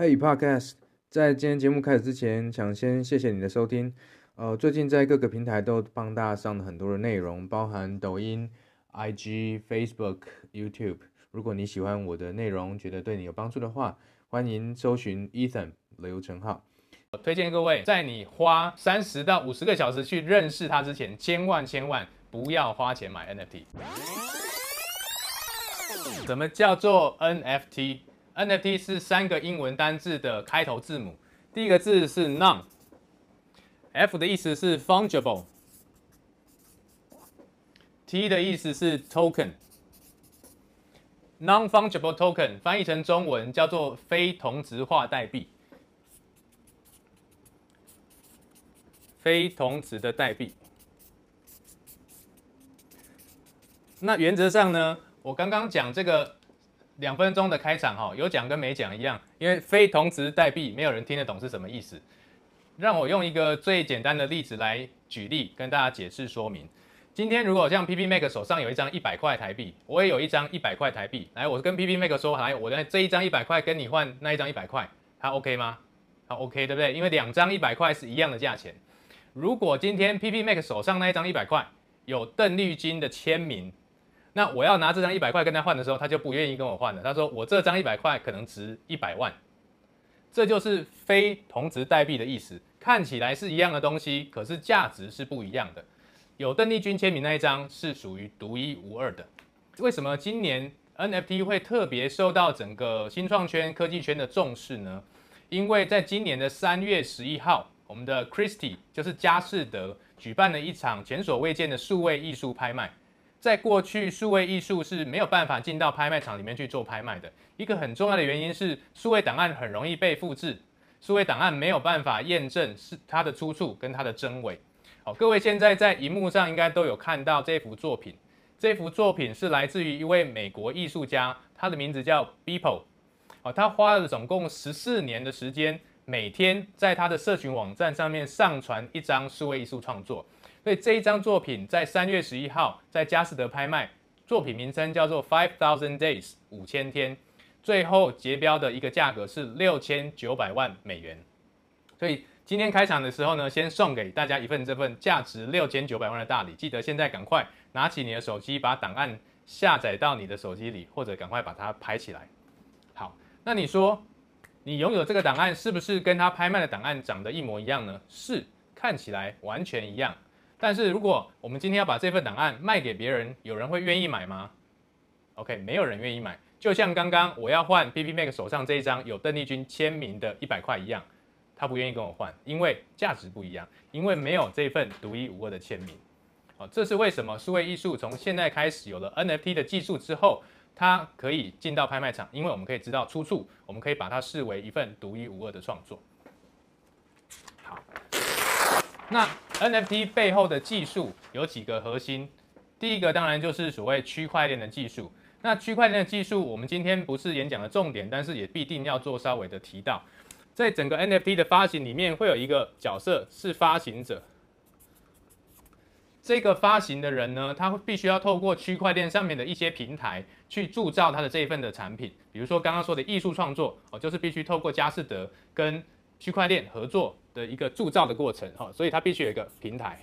Hey Podcast，在今天节目开始之前，想先谢谢你的收听。呃，最近在各个平台都帮大家上了很多的内容，包含抖音、IG、Facebook、YouTube。如果你喜欢我的内容，觉得对你有帮助的话，欢迎搜寻 Ethan 刘成浩。我推荐各位，在你花三十到五十个小时去认识他之前，千万千万不要花钱买 NFT。什么叫做 NFT？NFT 是三个英文单字的开头字母，第一个字是 non，F 的意思是 fungible，T 的意思是 token，non-fungible token 翻译成中文叫做非同质化代币，非同质的代币。那原则上呢，我刚刚讲这个。两分钟的开场哈，有讲跟没讲一样，因为非同质代币没有人听得懂是什么意思。让我用一个最简单的例子来举例，跟大家解释说明。今天如果像 PP Make 手上有一张一百块台币，我也有一张一百块台币，来，我跟 PP Make 说，来，我的这一张一百块跟你换那一张一百块，它 OK 吗？它 OK 对不对？因为两张一百块是一样的价钱。如果今天 PP Make 手上那一张一百块有邓丽君的签名。那我要拿这张一百块跟他换的时候，他就不愿意跟我换了。他说我这张一百块可能值一百万，这就是非同质代币的意思。看起来是一样的东西，可是价值是不一样的。有邓丽君签名那一张是属于独一无二的。为什么今年 NFT 会特别受到整个新创圈、科技圈的重视呢？因为在今年的三月十一号，我们的 Christie 就是佳士得举办了一场前所未见的数位艺术拍卖。在过去，数位艺术是没有办法进到拍卖场里面去做拍卖的。一个很重要的原因是，数位档案很容易被复制，数位档案没有办法验证是它的出处跟它的真伪。好，各位现在在荧幕上应该都有看到这幅作品。这幅作品是来自于一位美国艺术家，他的名字叫 Beeple。好，他花了总共十四年的时间，每天在他的社群网站上面上传一张数位艺术创作。所以这一张作品在三月十一号在佳士得拍卖，作品名称叫做 Five Thousand Days 五千天，最后结标的一个价格是六千九百万美元。所以今天开场的时候呢，先送给大家一份这份价值六千九百万的大礼，记得现在赶快拿起你的手机，把档案下载到你的手机里，或者赶快把它拍起来。好，那你说你拥有这个档案，是不是跟他拍卖的档案长得一模一样呢？是，看起来完全一样。但是如果我们今天要把这份档案卖给别人，有人会愿意买吗？OK，没有人愿意买。就像刚刚我要换 PPMac 手上这一张有邓丽君签名的一百块一样，他不愿意跟我换，因为价值不一样，因为没有这份独一无二的签名。好，这是为什么数位艺术从现在开始有了 NFT 的技术之后，它可以进到拍卖场，因为我们可以知道出处，我们可以把它视为一份独一无二的创作。好，那。NFT 背后的技术有几个核心，第一个当然就是所谓区块链的技术。那区块链的技术，我们今天不是演讲的重点，但是也必定要做稍微的提到。在整个 NFT 的发行里面，会有一个角色是发行者。这个发行的人呢，他必须要透过区块链上面的一些平台去铸造他的这一份的产品。比如说刚刚说的艺术创作哦，就是必须透过佳士得跟区块链合作的一个铸造的过程，哈，所以它必须有一个平台。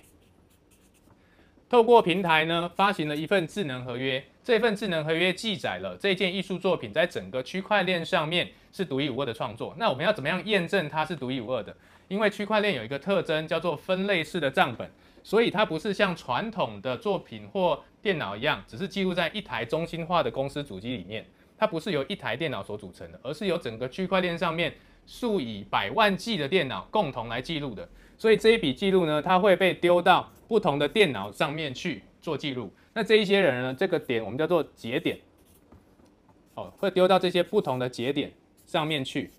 透过平台呢，发行了一份智能合约。这份智能合约记载了这件艺术作品在整个区块链上面是独一无二的创作。那我们要怎么样验证它是独一无二的？因为区块链有一个特征叫做分类式的账本，所以它不是像传统的作品或电脑一样，只是记录在一台中心化的公司主机里面。它不是由一台电脑所组成的，而是由整个区块链上面。数以百万计的电脑共同来记录的，所以这一笔记录呢，它会被丢到不同的电脑上面去做记录。那这一些人呢，这个点我们叫做节点，哦，会丢到这些不同的节点上面去。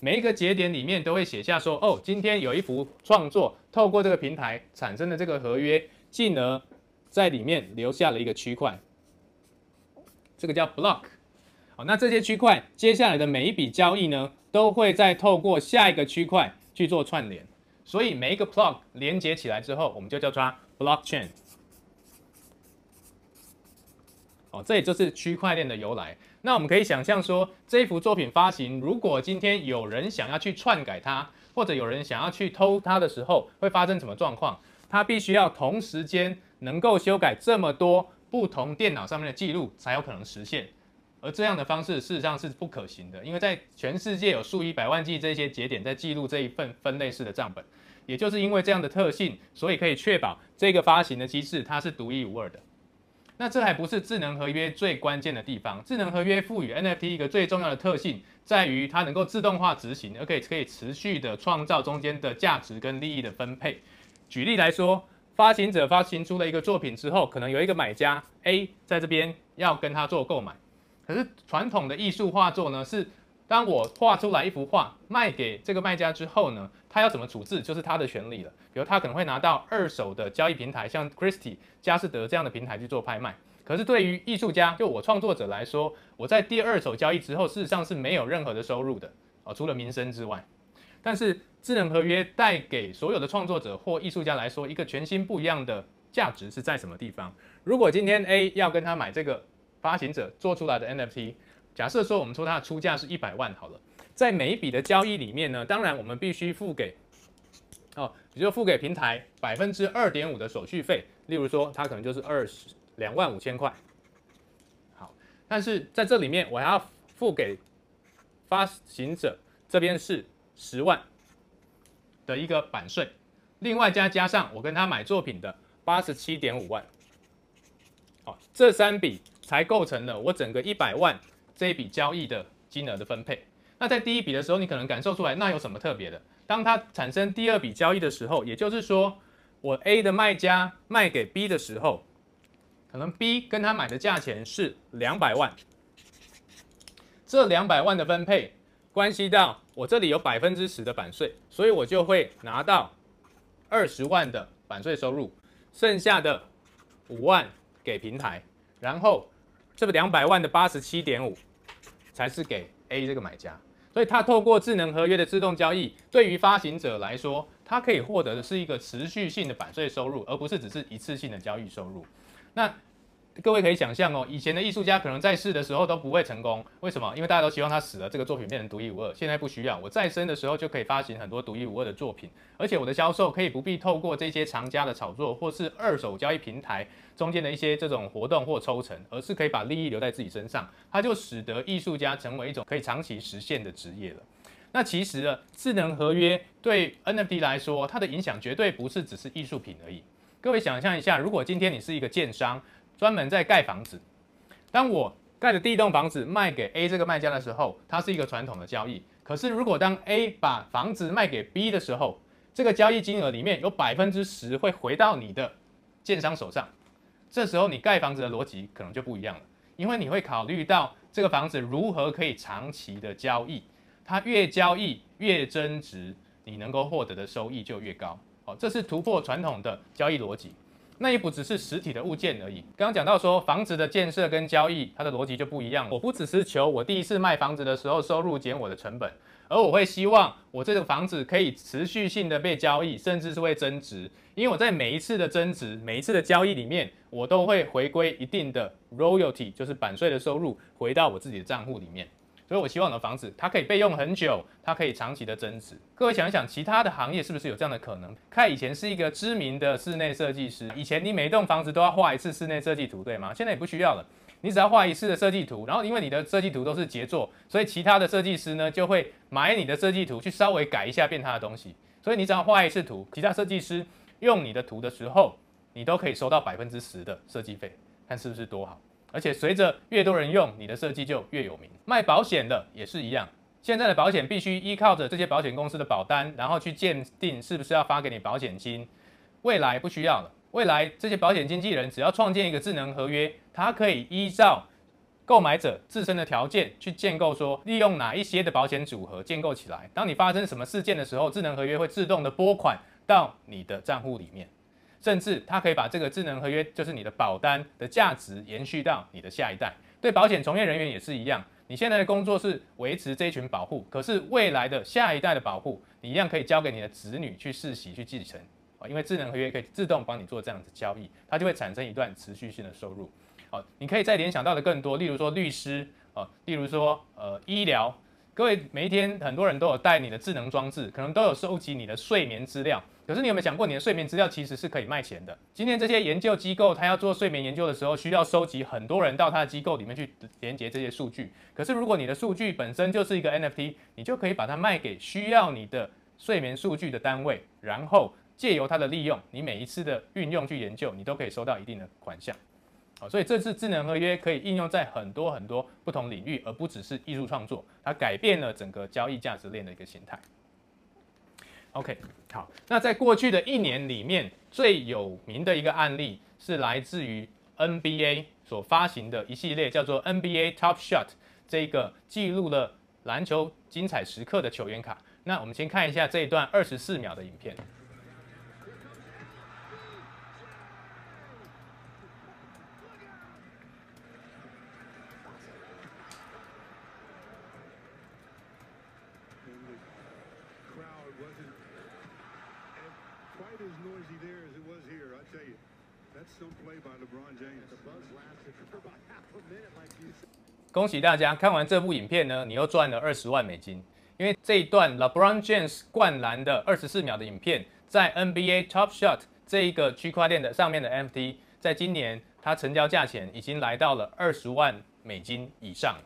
每一个节点里面都会写下说，哦，今天有一幅创作透过这个平台产生的这个合约，进而在里面留下了一个区块，这个叫 block。好，那这些区块接下来的每一笔交易呢，都会再透过下一个区块去做串联，所以每一个 block 连接起来之后，我们就叫它 blockchain。哦，这也就是区块链的由来。那我们可以想象说，这幅作品发行，如果今天有人想要去篡改它，或者有人想要去偷它的时候，会发生什么状况？它必须要同时间能够修改这么多不同电脑上面的记录，才有可能实现。而这样的方式事实上是不可行的，因为在全世界有数以百万计这些节点在记录这一份分类式的账本，也就是因为这样的特性，所以可以确保这个发行的机制它是独一无二的。那这还不是智能合约最关键的地方。智能合约赋予 NFT 一个最重要的特性，在于它能够自动化执行，而可以可以持续的创造中间的价值跟利益的分配。举例来说，发行者发行出了一个作品之后，可能有一个买家 A 在这边要跟他做购买。可是传统的艺术画作呢，是当我画出来一幅画卖给这个卖家之后呢，他要怎么处置就是他的权利了。比如他可能会拿到二手的交易平台，像 Christie、佳士得这样的平台去做拍卖。可是对于艺术家，就我创作者来说，我在第二手交易之后，事实上是没有任何的收入的哦，除了名声之外。但是智能合约带给所有的创作者或艺术家来说，一个全新不一样的价值是在什么地方？如果今天 A 要跟他买这个发行者做出来的 NFT，假设说我们说它的出价是一百万好了，在每一笔的交易里面呢，当然我们必须付给哦，也就付给平台百分之二点五的手续费，例如说它可能就是二十两万五千块。好，但是在这里面我还要付给发行者这边是十万的一个版税，另外加加上我跟他买作品的八十七点五万，好，这三笔才构成了我整个一百万这一笔交易的金额的分配。那在第一笔的时候，你可能感受出来，那有什么特别的？当它产生第二笔交易的时候，也就是说，我 A 的卖家卖给 B 的时候，可能 B 跟他买的价钱是两百万，这两百万的分配关系到。我这里有百分之十的版税，所以我就会拿到二十万的版税收入，剩下的五万给平台，然后这个两百万的八十七点五才是给 A 这个买家。所以，他透过智能合约的自动交易，对于发行者来说，他可以获得的是一个持续性的版税收入，而不是只是一次性的交易收入。那各位可以想象哦，以前的艺术家可能在世的时候都不会成功，为什么？因为大家都希望他死了，这个作品变成独一无二。现在不需要，我在生的时候就可以发行很多独一无二的作品，而且我的销售可以不必透过这些藏家的炒作或是二手交易平台中间的一些这种活动或抽成，而是可以把利益留在自己身上，它就使得艺术家成为一种可以长期实现的职业了。那其实呢，智能合约对 NFT 来说，它的影响绝对不是只是艺术品而已。各位想象一下，如果今天你是一个建商，专门在盖房子。当我盖的第一栋房子卖给 A 这个卖家的时候，它是一个传统的交易。可是如果当 A 把房子卖给 B 的时候，这个交易金额里面有百分之十会回到你的建商手上。这时候你盖房子的逻辑可能就不一样了，因为你会考虑到这个房子如何可以长期的交易，它越交易越增值，你能够获得的收益就越高。好，这是突破传统的交易逻辑。那也不只是实体的物件而已。刚刚讲到说，房子的建设跟交易，它的逻辑就不一样。我不只是求我第一次卖房子的时候收入减我的成本，而我会希望我这个房子可以持续性的被交易，甚至是会增值。因为我在每一次的增值、每一次的交易里面，我都会回归一定的 royalty，就是版税的收入，回到我自己的账户里面。所以我希望我的房子它可以备用很久，它可以长期的增值。各位想一想，其他的行业是不是有这样的可能？看以前是一个知名的室内设计师，以前你每栋房子都要画一次室内设计图，对吗？现在也不需要了，你只要画一次的设计图，然后因为你的设计图都是杰作，所以其他的设计师呢就会买你的设计图去稍微改一下变他的东西。所以你只要画一次图，其他设计师用你的图的时候，你都可以收到百分之十的设计费，看是不是多好？而且随着越多人用，你的设计就越有名。卖保险的也是一样，现在的保险必须依靠着这些保险公司的保单，然后去鉴定是不是要发给你保险金。未来不需要了，未来这些保险经纪人只要创建一个智能合约，它可以依照购买者自身的条件去建构，说利用哪一些的保险组合建构起来。当你发生什么事件的时候，智能合约会自动的拨款到你的账户里面。甚至它可以把这个智能合约，就是你的保单的价值延续到你的下一代。对保险从业人员也是一样，你现在的工作是维持这一群保护，可是未来的下一代的保护，你一样可以交给你的子女去世袭去继承啊，因为智能合约可以自动帮你做这样子交易，它就会产生一段持续性的收入。好，你可以再联想到的更多，例如说律师啊，例如说呃医疗，各位每一天很多人都有带你的智能装置，可能都有收集你的睡眠资料。可是你有没有想过，你的睡眠资料其实是可以卖钱的？今天这些研究机构，他要做睡眠研究的时候，需要收集很多人到他的机构里面去连接这些数据。可是如果你的数据本身就是一个 NFT，你就可以把它卖给需要你的睡眠数据的单位，然后借由它的利用，你每一次的运用去研究，你都可以收到一定的款项。好，所以这次智能合约可以应用在很多很多不同领域，而不只是艺术创作，它改变了整个交易价值链的一个形态。OK，好，那在过去的一年里面，最有名的一个案例是来自于 NBA 所发行的一系列叫做 NBA Top Shot 这个记录了篮球精彩时刻的球员卡。那我们先看一下这一段二十四秒的影片。恭喜大家看完这部影片呢，你又赚了二十万美金。因为这一段 LeBron James 灌篮的二十四秒的影片，在 NBA Top Shot 这一个区块链的上面的 NFT，在今年它成交价钱已经来到了二十万美金以上。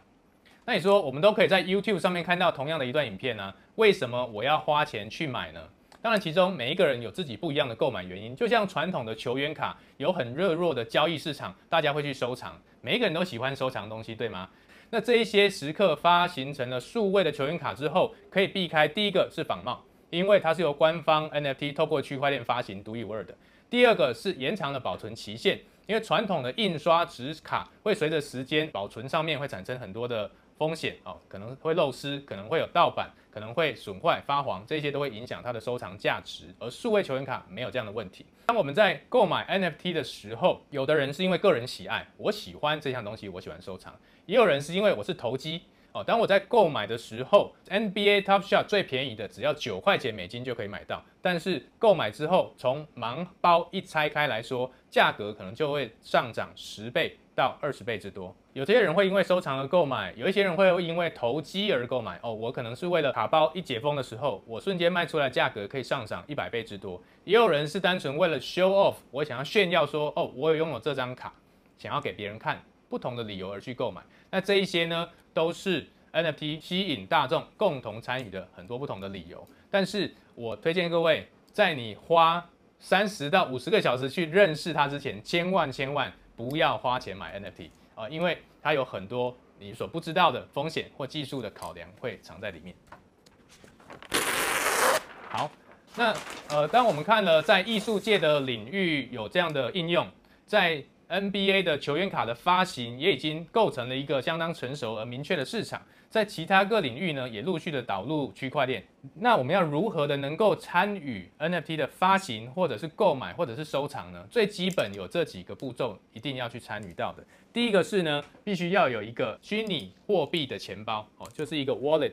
那你说我们都可以在 YouTube 上面看到同样的一段影片呢？为什么我要花钱去买呢？当然，其中每一个人有自己不一样的购买原因。就像传统的球员卡有很热络的交易市场，大家会去收藏。每一个人都喜欢收藏东西，对吗？那这一些时刻发行成了数位的球员卡之后，可以避开第一个是仿冒，因为它是由官方 NFT 透过区块链发行独一无二的。第二个是延长了保存期限，因为传统的印刷纸卡会随着时间保存上面会产生很多的风险哦，可能会漏失，可能会有盗版。可能会损坏、发黄，这些都会影响它的收藏价值。而数位球员卡没有这样的问题。当我们在购买 NFT 的时候，有的人是因为个人喜爱，我喜欢这项东西，我喜欢收藏；也有人是因为我是投机哦。当我在购买的时候，NBA Top Shot 最便宜的只要九块钱美金就可以买到，但是购买之后，从盲包一拆开来说，价格可能就会上涨十倍到二十倍之多。有些人会因为收藏而购买，有一些人会因为投机而购买。哦，我可能是为了卡包一解封的时候，我瞬间卖出来价格可以上涨一百倍之多。也有人是单纯为了 show off，我想要炫耀说，哦，我有拥有这张卡，想要给别人看，不同的理由而去购买。那这一些呢，都是 NFT 吸引大众共同参与的很多不同的理由。但是我推荐各位，在你花三十到五十个小时去认识它之前，千万千万不要花钱买 NFT。啊，因为它有很多你所不知道的风险或技术的考量会藏在里面。好，那呃，当我们看了在艺术界的领域有这样的应用，在 NBA 的球员卡的发行也已经构成了一个相当成熟而明确的市场。在其他各领域呢，也陆续的导入区块链。那我们要如何的能够参与 NFT 的发行，或者是购买，或者是收藏呢？最基本有这几个步骤，一定要去参与到的。第一个是呢，必须要有一个虚拟货币的钱包哦，就是一个 wallet。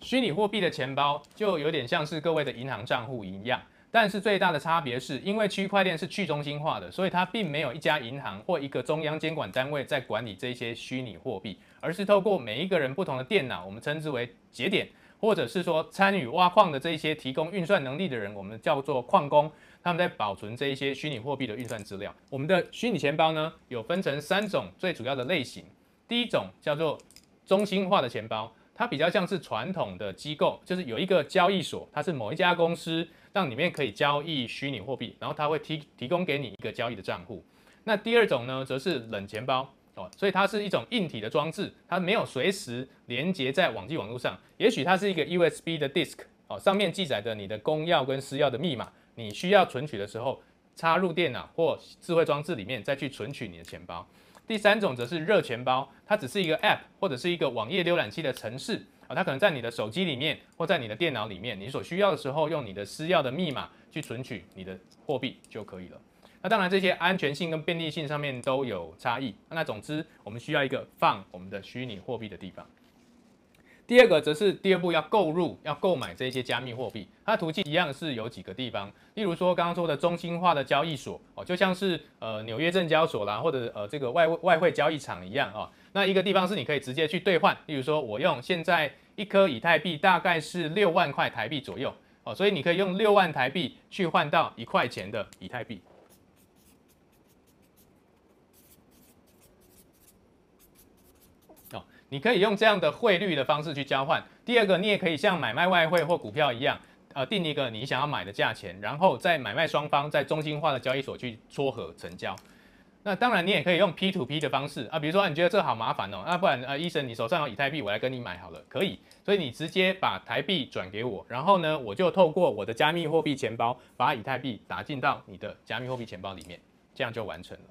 虚拟货币的钱包就有点像是各位的银行账户一样。但是最大的差别是，因为区块链是去中心化的，所以它并没有一家银行或一个中央监管单位在管理这些虚拟货币，而是透过每一个人不同的电脑，我们称之为节点，或者是说参与挖矿的这一些提供运算能力的人，我们叫做矿工，他们在保存这一些虚拟货币的运算资料。我们的虚拟钱包呢，有分成三种最主要的类型，第一种叫做中心化的钱包，它比较像是传统的机构，就是有一个交易所，它是某一家公司。让里面可以交易虚拟货币，然后它会提提供给你一个交易的账户。那第二种呢，则是冷钱包哦，所以它是一种硬体的装置，它没有随时连接在网际网络上。也许它是一个 USB 的 disk 哦，上面记载着你的公钥跟私钥的密码，你需要存取的时候，插入电脑或智慧装置里面再去存取你的钱包。第三种则是热钱包，它只是一个 app 或者是一个网页浏览器的程式。它可能在你的手机里面，或在你的电脑里面，你所需要的时候，用你的私钥的密码去存取你的货币就可以了。那当然，这些安全性跟便利性上面都有差异。那总之，我们需要一个放我们的虚拟货币的地方。第二个则是第二步要购入、要购买这些加密货币，它的途径一样是有几个地方，例如说刚刚说的中心化的交易所哦，就像是呃纽约证交所啦，或者呃这个外外汇交易场一样啊。那一个地方是你可以直接去兑换，例如说我用现在一颗以太币大概是六万块台币左右哦，所以你可以用六万台币去换到一块钱的以太币哦。你可以用这样的汇率的方式去交换。第二个，你也可以像买卖外汇或股票一样，呃，定一个你想要买的价钱，然后在买卖双方在中心化的交易所去撮合成交。那当然，你也可以用 P to P 的方式啊，比如说你觉得这好麻烦哦，那不然呃，医生你手上有以太币，我来跟你买好了，可以。所以你直接把台币转给我，然后呢，我就透过我的加密货币钱包把以太币打进到你的加密货币钱包里面，这样就完成了。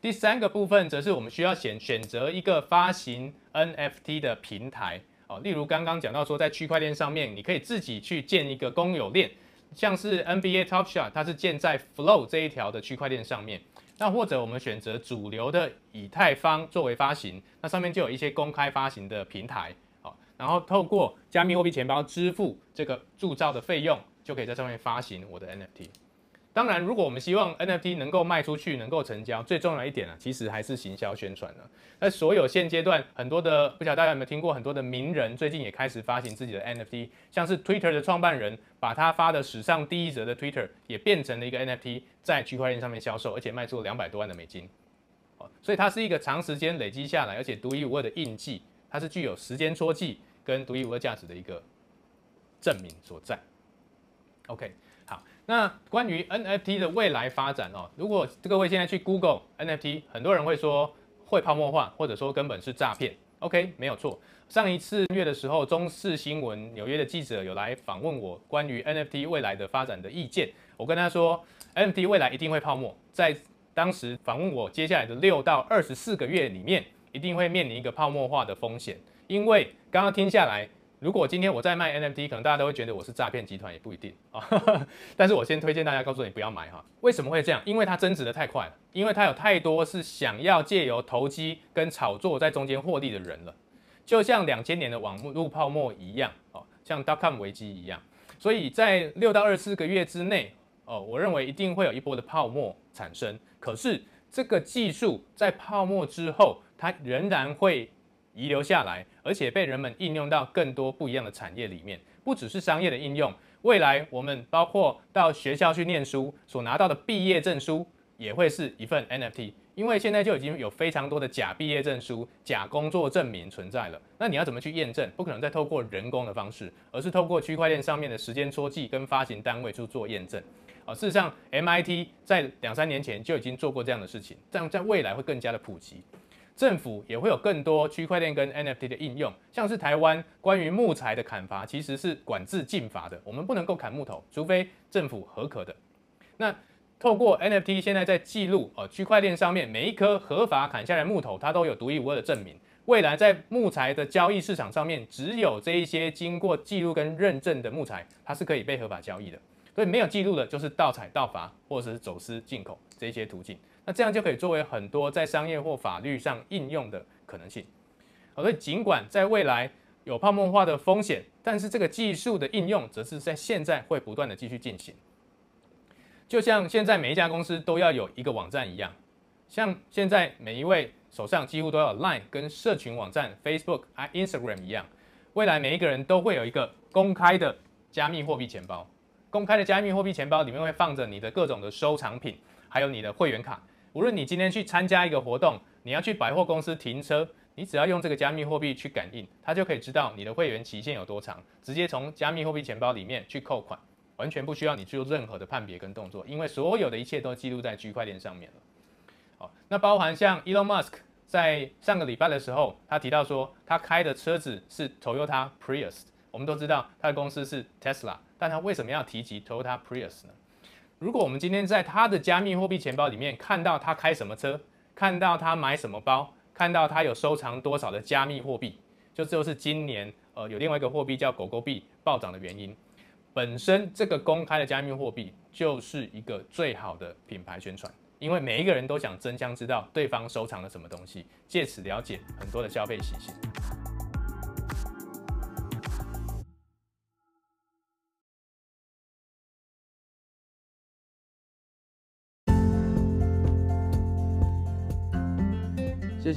第三个部分则是我们需要选选择一个发行 NFT 的平台哦，例如刚刚讲到说，在区块链上面，你可以自己去建一个公有链，像是 NBA Top Shot，它是建在 Flow 这一条的区块链上面。那或者我们选择主流的以太坊作为发行，那上面就有一些公开发行的平台哦，然后透过加密货币钱包支付这个铸造的费用，就可以在上面发行我的 NFT。当然，如果我们希望 NFT 能够卖出去，能够成交，最重要一点呢，其实还是行销宣传呢。那所有现阶段很多的，不晓得大家有没有听过，很多的名人最近也开始发行自己的 NFT，像是 Twitter 的创办人，把他发的史上第一则的 Twitter 也变成了一个 NFT，在区块链上面销售，而且卖出了两百多万的美金。所以它是一个长时间累积下来，而且独一无二的印记，它是具有时间戳记跟独一无二价值的一个证明所在。OK。好那关于 NFT 的未来发展哦，如果各位现在去 Google NFT，很多人会说会泡沫化，或者说根本是诈骗。OK，没有错。上一次月的时候，中视新闻纽约的记者有来访问我关于 NFT 未来的发展的意见，我跟他说 NFT 未来一定会泡沫，在当时访问我接下来的六到二十四个月里面，一定会面临一个泡沫化的风险，因为刚刚听下来。如果今天我在卖 NFT，可能大家都会觉得我是诈骗集团，也不一定啊。但是我先推荐大家，告诉你不要买哈。为什么会这样？因为它增值的太快了，因为它有太多是想要借由投机跟炒作在中间获利的人了。就像两千年的网络泡沫一样哦，像 dotcom 危机一样。所以在六到二十四个月之内哦，我认为一定会有一波的泡沫产生。可是这个技术在泡沫之后，它仍然会。遗留下来，而且被人们应用到更多不一样的产业里面，不只是商业的应用。未来我们包括到学校去念书所拿到的毕业证书，也会是一份 NFT。因为现在就已经有非常多的假毕业证书、假工作证明存在了。那你要怎么去验证？不可能再透过人工的方式，而是透过区块链上面的时间戳记跟发行单位去做验证。啊，事实上，MIT 在两三年前就已经做过这样的事情，这样在未来会更加的普及。政府也会有更多区块链跟 NFT 的应用，像是台湾关于木材的砍伐其实是管制禁伐的，我们不能够砍木头，除非政府核可的。那透过 NFT 现在在记录哦，区块链上面每一棵合法砍下来木头，它都有独一无二的证明。未来在木材的交易市场上面，只有这一些经过记录跟认证的木材，它是可以被合法交易的。所以没有记录的，就是盗采、盗伐或者是走私进口这些途径。那这样就可以作为很多在商业或法律上应用的可能性。好，所以尽管在未来有泡沫化的风险，但是这个技术的应用则是在现在会不断的继续进行。就像现在每一家公司都要有一个网站一样，像现在每一位手上几乎都要有 Line 跟社群网站 Facebook、Instagram 一样，未来每一个人都会有一个公开的加密货币钱包。公开的加密货币钱包里面会放着你的各种的收藏品，还有你的会员卡。无论你今天去参加一个活动，你要去百货公司停车，你只要用这个加密货币去感应，它就可以知道你的会员期限有多长，直接从加密货币钱包里面去扣款，完全不需要你做任何的判别跟动作，因为所有的一切都记录在区块链上面了。好，那包含像 Elon Musk 在上个礼拜的时候，他提到说他开的车子是 Toyota Prius，我们都知道他的公司是 Tesla，但他为什么要提及 Toyota Prius 呢？如果我们今天在他的加密货币钱包里面看到他开什么车，看到他买什么包，看到他有收藏多少的加密货币，就就是今年呃有另外一个货币叫狗狗币暴涨的原因。本身这个公开的加密货币就是一个最好的品牌宣传，因为每一个人都想真枪知道对方收藏了什么东西，借此了解很多的消费习性。